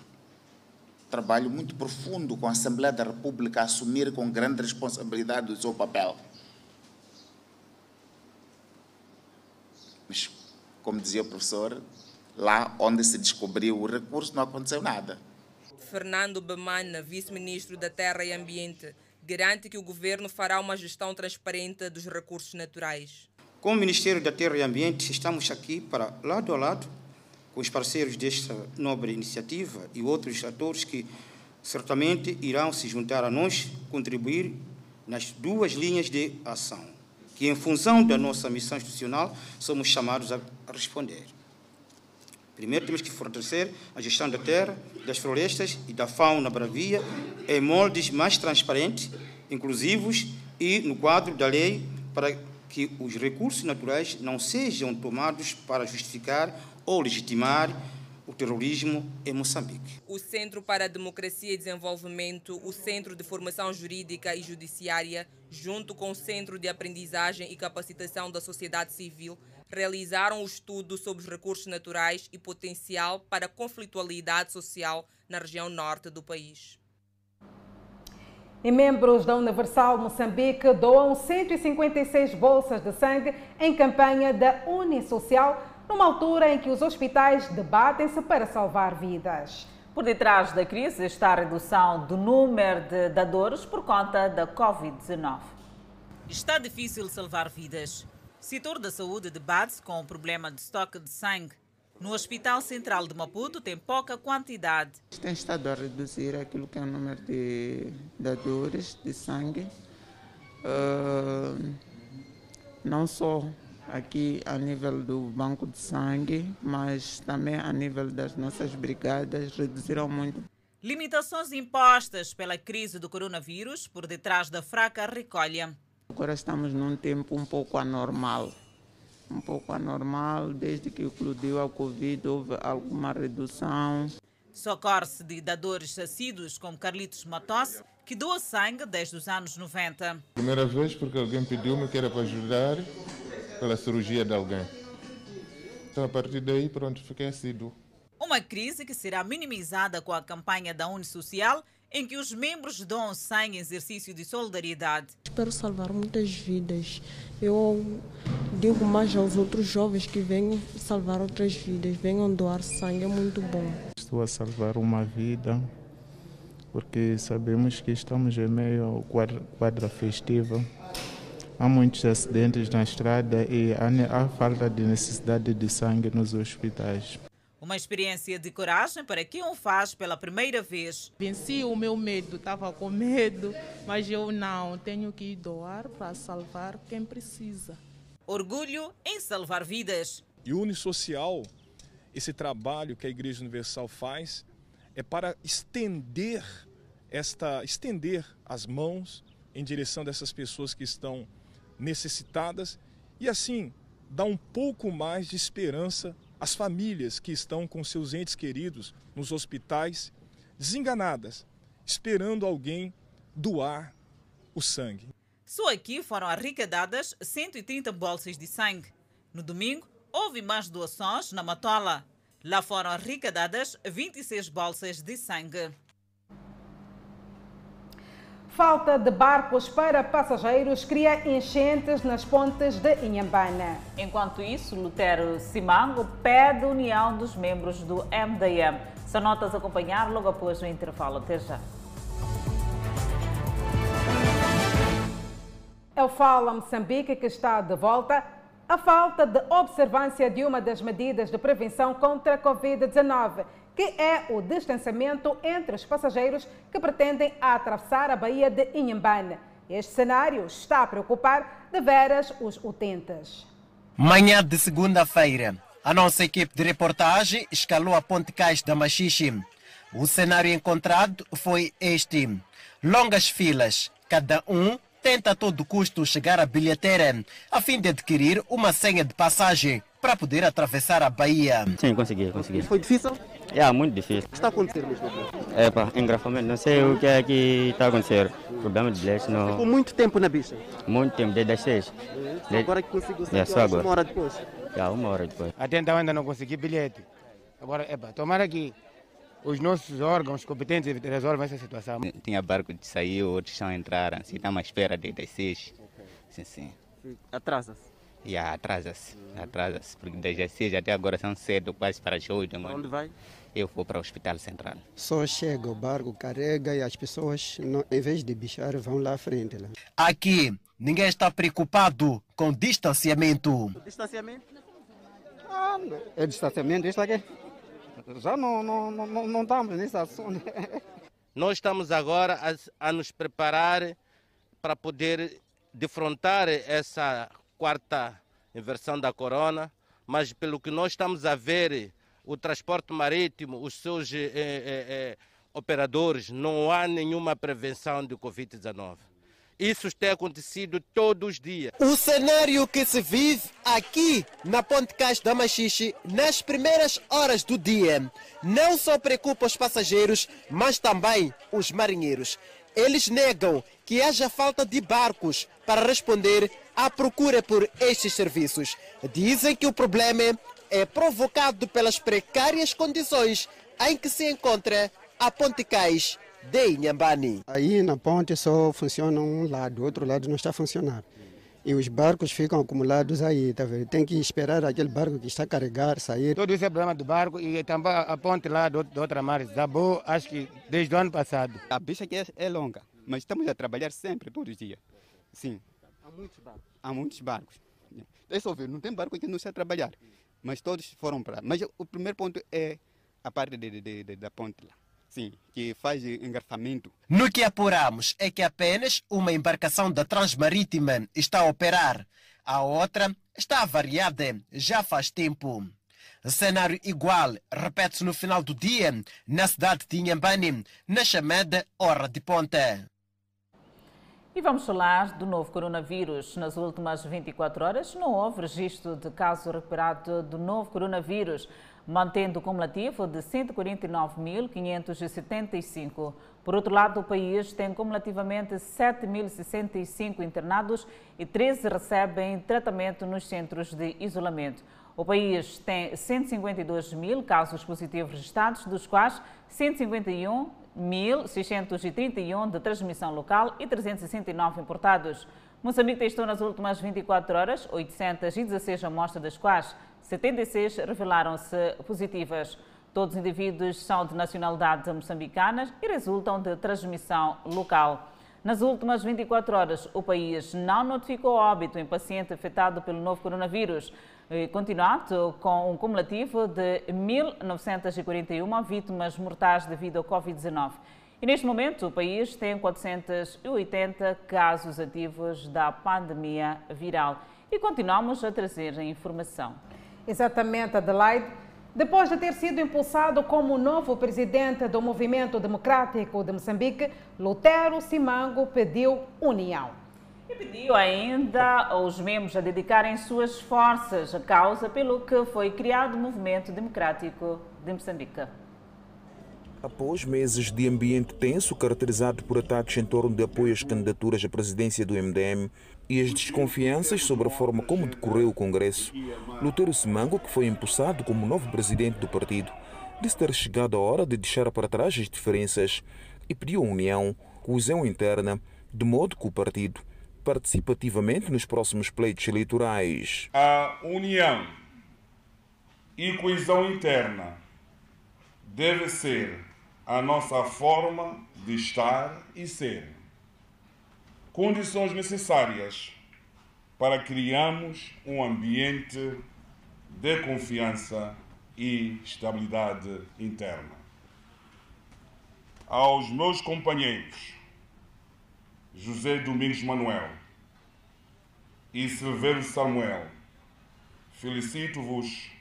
Trabalho muito profundo com a Assembleia da República a assumir com grande responsabilidade o seu papel. Mas, como dizia o professor, lá onde se descobriu o recurso não aconteceu nada. Fernando Bemana, vice-ministro da Terra e Ambiente, garante que o governo fará uma gestão transparente dos recursos naturais. Com o Ministério da Terra e Ambiente, estamos aqui para, lado a lado, os parceiros desta nobre iniciativa e outros atores que certamente irão se juntar a nós, contribuir nas duas linhas de ação, que, em função da nossa missão institucional, somos chamados a responder. Primeiro, temos que fortalecer a gestão da terra, das florestas e da fauna bravia em moldes mais transparentes, inclusivos e no quadro da lei para que os recursos naturais não sejam tomados para justificar ou legitimar o terrorismo em Moçambique. O Centro para a Democracia e Desenvolvimento, o Centro de Formação Jurídica e Judiciária, junto com o Centro de Aprendizagem e Capacitação da Sociedade Civil, realizaram um estudo sobre os recursos naturais e potencial para a conflitualidade social na região norte do país. E membros da Universal Moçambique doam 156 bolsas de sangue em campanha da Unisocial numa altura em que os hospitais debatem-se para salvar vidas. Por detrás da crise está a redução do número de dadores por conta da Covid-19. Está difícil salvar vidas. O setor da saúde debate-se com o problema de estoque de sangue. No Hospital Central de Maputo tem pouca quantidade. Tem estado a reduzir aquilo que é o número de dadores de sangue. Uh, não só aqui a nível do banco de sangue, mas também a nível das nossas brigadas, reduziram muito. Limitações impostas pela crise do coronavírus por detrás da fraca recolha. Agora estamos num tempo um pouco anormal. Um pouco anormal, desde que eclodiu a Covid, houve alguma redução. Socorre-se de dadores assíduos como Carlitos Matos, que doa sangue desde os anos 90. Primeira vez porque alguém pediu-me que era para ajudar pela cirurgia de alguém. Então, a partir daí, pronto, fiquei assíduo. Uma crise que será minimizada com a campanha da Unisocial, em que os membros doam sangue em exercício de solidariedade. Espero salvar muitas vidas. Eu digo mais aos outros jovens que venham salvar outras vidas, venham doar sangue, é muito bom. Estou a salvar uma vida, porque sabemos que estamos em meio ao quadra, quadra festiva há muitos acidentes na estrada e há, há falta de necessidade de sangue nos hospitais. Uma experiência de coragem para quem o faz pela primeira vez. Venci o meu medo, estava com medo, mas eu não, tenho que doar para salvar quem precisa. Orgulho em salvar vidas. E o Unisocial, esse trabalho que a Igreja Universal faz, é para estender esta estender as mãos em direção dessas pessoas que estão necessitadas e assim dar um pouco mais de esperança às famílias que estão com seus entes queridos nos hospitais, desenganadas, esperando alguém doar o sangue. Só aqui foram arrecadadas 130 bolsas de sangue. No domingo, houve mais doações na Matola. Lá foram arrecadadas 26 bolsas de sangue. Falta de barcos para passageiros cria enchentes nas pontes de Inhambana. Enquanto isso, Lutero Simango pede união dos membros do MDM. São notas a acompanhar logo após o intervalo. Até já. É o Fala Moçambique que está de volta. A falta de observância de uma das medidas de prevenção contra a Covid-19 que é o distanciamento entre os passageiros que pretendem atravessar a Baía de Inhambane. Este cenário está a preocupar de veras os utentes. Manhã de segunda-feira, a nossa equipe de reportagem escalou a Ponte Cais da Machixe. O cenário encontrado foi este: longas filas, cada um tenta a todo custo chegar à bilheteira a fim de adquirir uma senha de passagem para poder atravessar a Bahia. Sim, consegui, consegui. Foi difícil? É, muito difícil. O que está acontecendo mesmo? É, pá, engrafamento, não sei o que é que está acontecendo. Problema de bilhete, não. Ficou muito tempo na bicha? Muito tempo, desde as seis. É, agora que conseguiu sair, é, só agora. uma hora depois? É, uma hora depois. Até então ainda não consegui bilhete. Agora, é pá, tomara que os nossos órgãos competentes resolvam essa situação. Tinha barco de sair, outros estão a entrar, assim, estamos à espera de das seis. Sim, sim. Atrasa-se? Yeah, atrasa-se, atrasa-se, porque desde as seis até agora são cedo, quase para as oito. Para onde vai? Eu vou para o Hospital Central. Só chega o barco, carrega e as pessoas, em vez de bichar, vão lá à frente. Lá. Aqui, ninguém está preocupado com distanciamento. Distanciamento? Ah, é distanciamento, isso aqui. Já não, não, não, não estamos nesse assunto. [LAUGHS] Nós estamos agora a, a nos preparar para poder defrontar essa quarta inversão da corona, mas pelo que nós estamos a ver, o transporte marítimo, os seus eh, eh, eh, operadores, não há nenhuma prevenção de Covid-19. Isso tem acontecido todos os dias. O cenário que se vive aqui na Ponte Cais da Machixe nas primeiras horas do dia não só preocupa os passageiros, mas também os marinheiros. Eles negam que haja falta de barcos para responder à procura por estes serviços. Dizem que o problema é provocado pelas precárias condições em que se encontra a Ponte Cais de Inhambane. Aí na ponte só funciona um lado, o outro lado não está a funcionar. E os barcos ficam acumulados aí, tá vendo? Tem que esperar aquele barco que está a carregar sair. Todo isso é problema do barco e também a ponte lá de outra mar desabou, acho que desde o ano passado. A bicha aqui é, é longa, mas estamos a trabalhar sempre, todos os dias. Sim. Há muitos barcos. Há muitos barcos. É só ver, não tem barco que não a trabalhar, mas todos foram para. Mas o primeiro ponto é a parte de, de, de, da ponte lá. Sim, que faz engarrafamento. No que apuramos é que apenas uma embarcação da Transmarítima está a operar. A outra está avariada já faz tempo. Cenário igual repete-se no final do dia na cidade de Inhambane, na chamada Hora de Ponta. E vamos falar do novo coronavírus. Nas últimas 24 horas não houve registro de caso recuperado do novo coronavírus mantendo o cumulativo de 149.575. Por outro lado, o país tem cumulativamente 7.065 internados e 13 recebem tratamento nos centros de isolamento. O país tem 152 mil casos positivos registrados, dos quais 151.631 de transmissão local e 369 importados. Moçambique testou nas últimas 24 horas 816 amostras, das quais 76 revelaram-se positivas. Todos os indivíduos são de nacionalidade moçambicana e resultam de transmissão local. Nas últimas 24 horas, o país não notificou óbito em paciente afetado pelo novo coronavírus, continuando com um cumulativo de 1.941 vítimas mortais devido ao Covid-19. E neste momento, o país tem 480 casos ativos da pandemia viral. E continuamos a trazer a informação. Exatamente, Adelaide. Depois de ter sido impulsado como novo presidente do Movimento Democrático de Moçambique, Lutero Simango pediu união. E pediu ainda aos membros a dedicarem suas forças à causa pelo que foi criado o Movimento Democrático de Moçambique. Após meses de ambiente tenso caracterizado por ataques em torno de apoio às candidaturas à presidência do MDM e as desconfianças sobre a forma como decorreu o Congresso, Lutero Simango, que foi impulsado como novo presidente do partido, disse ter chegado a hora de deixar para trás as diferenças e pediu união, coesão interna, de modo que o partido participe ativamente nos próximos pleitos eleitorais. A união e coesão interna deve ser a nossa forma de estar e ser. Condições necessárias para criarmos um ambiente de confiança e estabilidade interna. Aos meus companheiros José Domingos Manuel e Silveiro Samuel, felicito-vos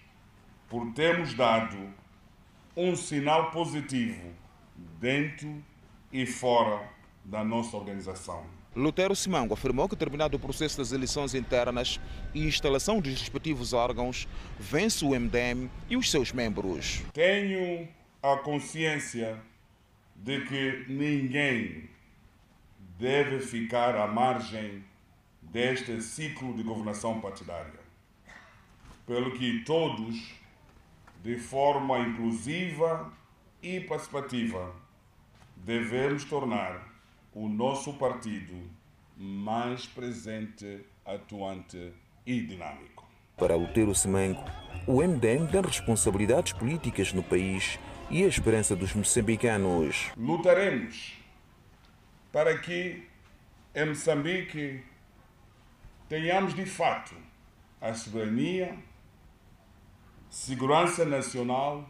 por termos dado um sinal positivo dentro e fora da nossa organização. Lutero Simango afirmou que, terminado o processo das eleições internas e instalação dos respectivos órgãos, vence o MDM e os seus membros. Tenho a consciência de que ninguém deve ficar à margem deste ciclo de governação partidária, pelo que todos, de forma inclusiva e participativa, devemos tornar o nosso partido mais presente, atuante e dinâmico. Para Lutero Semengo, o MDM tem responsabilidades políticas no país e a esperança dos moçambicanos. Lutaremos para que em Moçambique tenhamos de fato a soberania, segurança nacional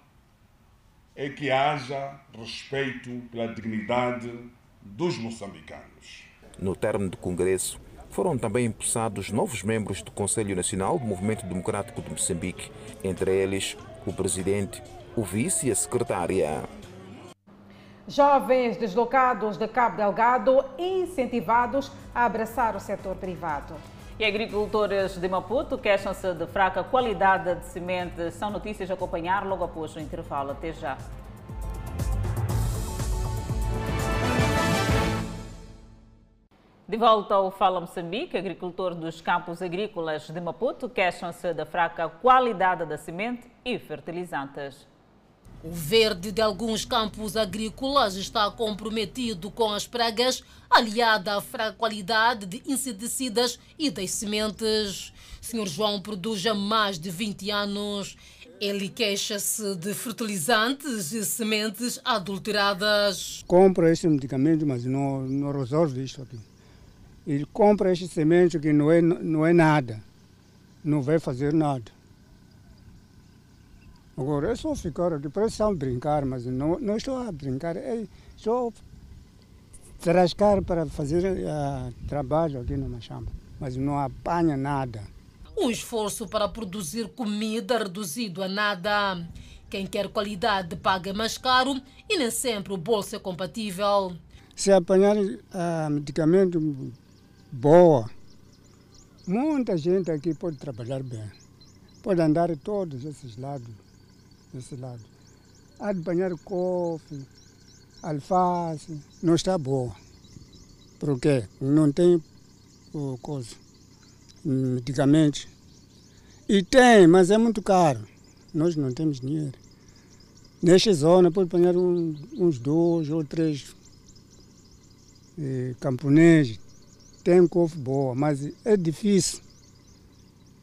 e que haja respeito pela dignidade dos moçambicanos. No termo do Congresso, foram também empossados novos membros do Conselho Nacional do Movimento Democrático de Moçambique, entre eles o presidente, o vice e a secretária. Jovens deslocados de Cabo Delgado incentivados a abraçar o setor privado. E agricultores de Maputo queixam-se de fraca qualidade de semente. São notícias a acompanhar logo após o intervalo. Até já. De volta ao Fala Moçambique, agricultores dos campos agrícolas de Maputo queixam-se da fraca qualidade da semente e fertilizantes. O verde de alguns campos agrícolas está comprometido com as pragas, aliada à fraca qualidade de inseticidas e das sementes. Senhor João produz há mais de 20 anos. Ele queixa-se de fertilizantes e sementes adulteradas. Compra esse medicamento, mas não, não resolve isso aqui. Ele compra esse semente que não é, não é nada, não vai fazer nada. Agora é só ficar aqui, parece a brincar, mas não, não estou a brincar, é só trascar para fazer uh, trabalho aqui na Machamba, mas não apanha nada. Um esforço para produzir comida reduzido a nada. Quem quer qualidade paga mais caro e nem sempre o bolso é compatível. Se apanhar uh, medicamento boa. Muita gente aqui pode trabalhar bem. Pode andar todos esses lados, esse lado. Há de banhar couve, alface, não está boa. Por quê? Não tem oh, coisa, medicamentos. E tem, mas é muito caro. Nós não temos dinheiro. Nesta zona pode banhar um, uns dois ou três eh, camponeses tem couve boa, mas é difícil,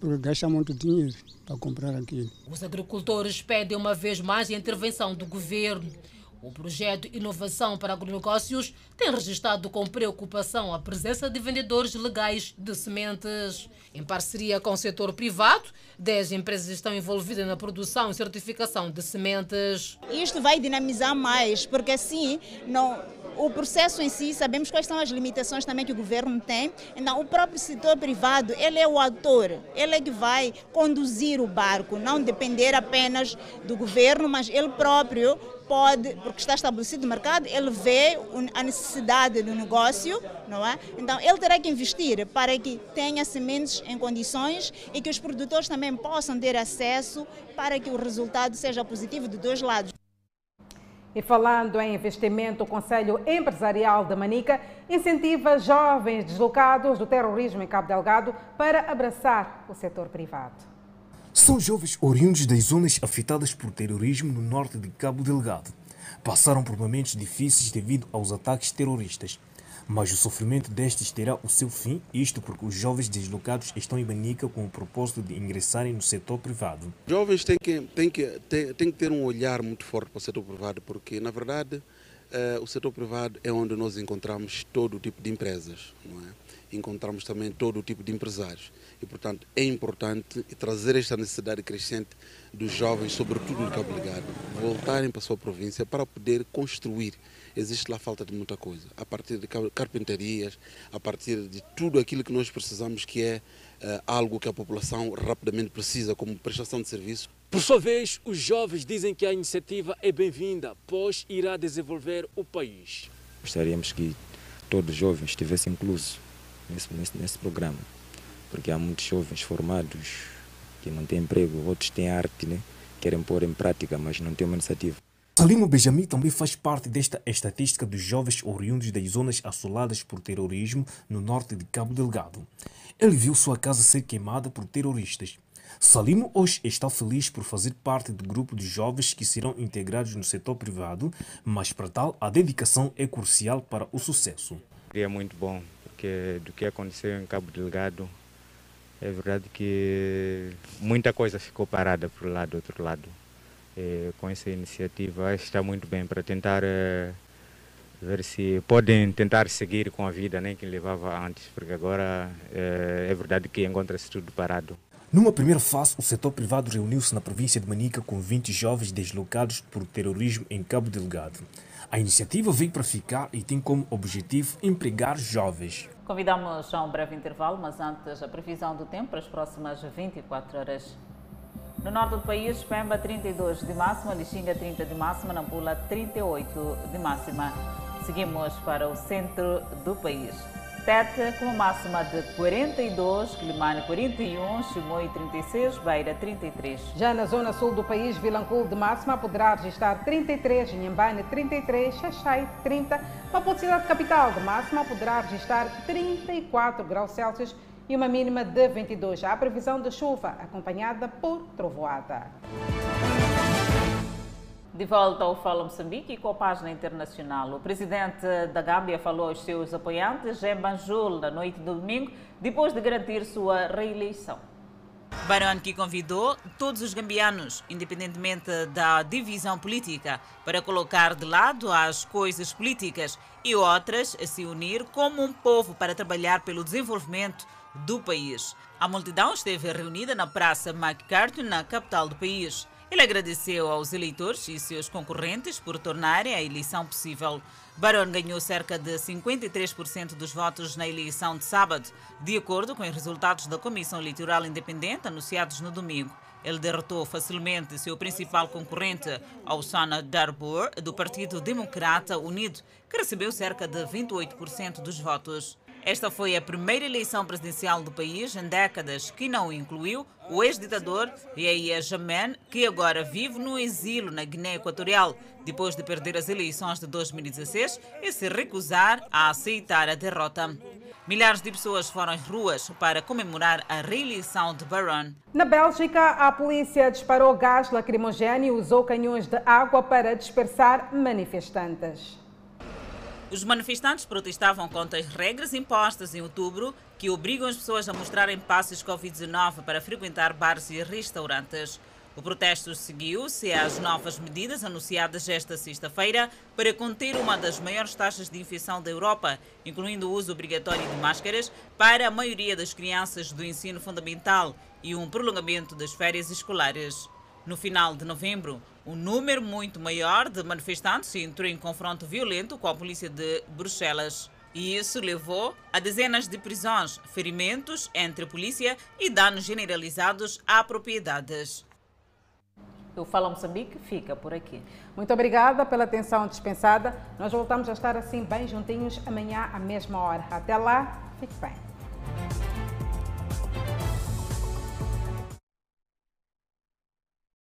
porque gasta muito dinheiro para comprar aquilo. Os agricultores pedem uma vez mais a intervenção do governo. O projeto Inovação para Agronegócios tem registrado com preocupação a presença de vendedores legais de sementes. Em parceria com o setor privado, 10 empresas estão envolvidas na produção e certificação de sementes. Isto vai dinamizar mais, porque assim não o processo em si, sabemos quais são as limitações também que o governo tem. Então, o próprio setor privado, ele é o ator, ele é que vai conduzir o barco, não depender apenas do governo, mas ele próprio pode, porque está estabelecido o mercado, ele vê a necessidade do negócio, não é? Então, ele terá que investir para que tenha sementes em condições e que os produtores também possam ter acesso para que o resultado seja positivo de dois lados. E falando em investimento, o Conselho Empresarial de Manica incentiva jovens deslocados do terrorismo em Cabo Delgado para abraçar o setor privado. São jovens oriundos das zonas afetadas por terrorismo no norte de Cabo Delgado. Passaram por momentos difíceis devido aos ataques terroristas mas o sofrimento destes terá o seu fim, isto porque os jovens deslocados estão em Banica com o propósito de ingressarem no setor privado. Os jovens têm que, têm que, têm, têm que ter um olhar muito forte para o setor privado, porque, na verdade, eh, o setor privado é onde nós encontramos todo tipo de empresas, não é? encontramos também todo tipo de empresários. E, portanto, é importante trazer esta necessidade crescente dos jovens, sobretudo do Cabo Ligado, voltarem para a sua província para poder construir existe lá falta de muita coisa. A partir de carpintarias, a partir de tudo aquilo que nós precisamos, que é uh, algo que a população rapidamente precisa, como prestação de serviço. Por sua vez, os jovens dizem que a iniciativa é bem-vinda, pois irá desenvolver o país. Gostaríamos que todos os jovens estivessem inclusos nesse, nesse, nesse programa, porque há muitos jovens formados que não têm emprego, outros têm arte, né? querem pôr em prática, mas não têm uma iniciativa. Salimo Benjamin também faz parte desta estatística dos jovens oriundos das zonas assoladas por terrorismo no norte de Cabo Delgado. Ele viu sua casa ser queimada por terroristas. Salimo hoje está feliz por fazer parte do grupo de jovens que serão integrados no setor privado, mas para tal a dedicação é crucial para o sucesso. É muito bom, porque do que aconteceu em Cabo Delgado, é verdade que muita coisa ficou parada para o lado do outro lado eh, com essa iniciativa está muito bem para tentar eh, ver se podem tentar seguir com a vida né, que levava antes, porque agora eh, é verdade que encontra-se tudo parado. Numa primeira fase, o setor privado reuniu-se na província de Manica com 20 jovens deslocados por terrorismo em Cabo Delgado. A iniciativa veio para ficar e tem como objetivo empregar jovens. Convidamos a um breve intervalo, mas antes a previsão do tempo para as próximas 24 horas. No norte do país, Pemba 32 de máxima, Lixinga 30 de máxima, Nampula 38 de máxima. Seguimos para o centro do país. Tete com máxima de 42, Quilimane 41, Chimoio 36, Beira 33. Já na zona sul do país, Vilanculo de máxima poderá registrar 33, Inhambane 33, Xaxai 30, Maputo cidade capital de máxima poderá registrar 34 graus Celsius e uma mínima de 22. Há previsão de chuva acompanhada por trovoada. De volta ao Fala Moçambique e com a página internacional. O presidente da Gâmbia falou aos seus apoiantes em Banjul na noite do domingo, depois de garantir sua reeleição. Barão que convidou todos os gambianos, independentemente da divisão política, para colocar de lado as coisas políticas e outras a se unir como um povo para trabalhar pelo desenvolvimento do país. A multidão esteve reunida na Praça MacArthur, na capital do país. Ele agradeceu aos eleitores e seus concorrentes por tornarem a eleição possível. Barón ganhou cerca de 53% dos votos na eleição de sábado, de acordo com os resultados da Comissão Eleitoral Independente anunciados no domingo. Ele derrotou facilmente seu principal concorrente, Alsana Darbour, do Partido Democrata Unido, que recebeu cerca de 28% dos votos. Esta foi a primeira eleição presidencial do país em décadas que não incluiu o ex-ditador Yahya Jammeh, que agora vive no exílio na Guiné Equatorial, depois de perder as eleições de 2016 e se recusar a aceitar a derrota. Milhares de pessoas foram às ruas para comemorar a reeleição de Barron. Na Bélgica, a polícia disparou gás lacrimogéneo e usou canhões de água para dispersar manifestantes. Os manifestantes protestavam contra as regras impostas em outubro que obrigam as pessoas a mostrarem passos Covid-19 para frequentar bares e restaurantes. O protesto seguiu-se às novas medidas anunciadas esta sexta-feira para conter uma das maiores taxas de infecção da Europa, incluindo o uso obrigatório de máscaras para a maioria das crianças do ensino fundamental e um prolongamento das férias escolares. No final de novembro, um número muito maior de manifestantes entrou em confronto violento com a polícia de Bruxelas. E isso levou a dezenas de prisões, ferimentos entre polícia e danos generalizados a propriedades. O Fala Moçambique fica por aqui. Muito obrigada pela atenção dispensada. Nós voltamos a estar assim bem juntinhos amanhã à mesma hora. Até lá, fique bem.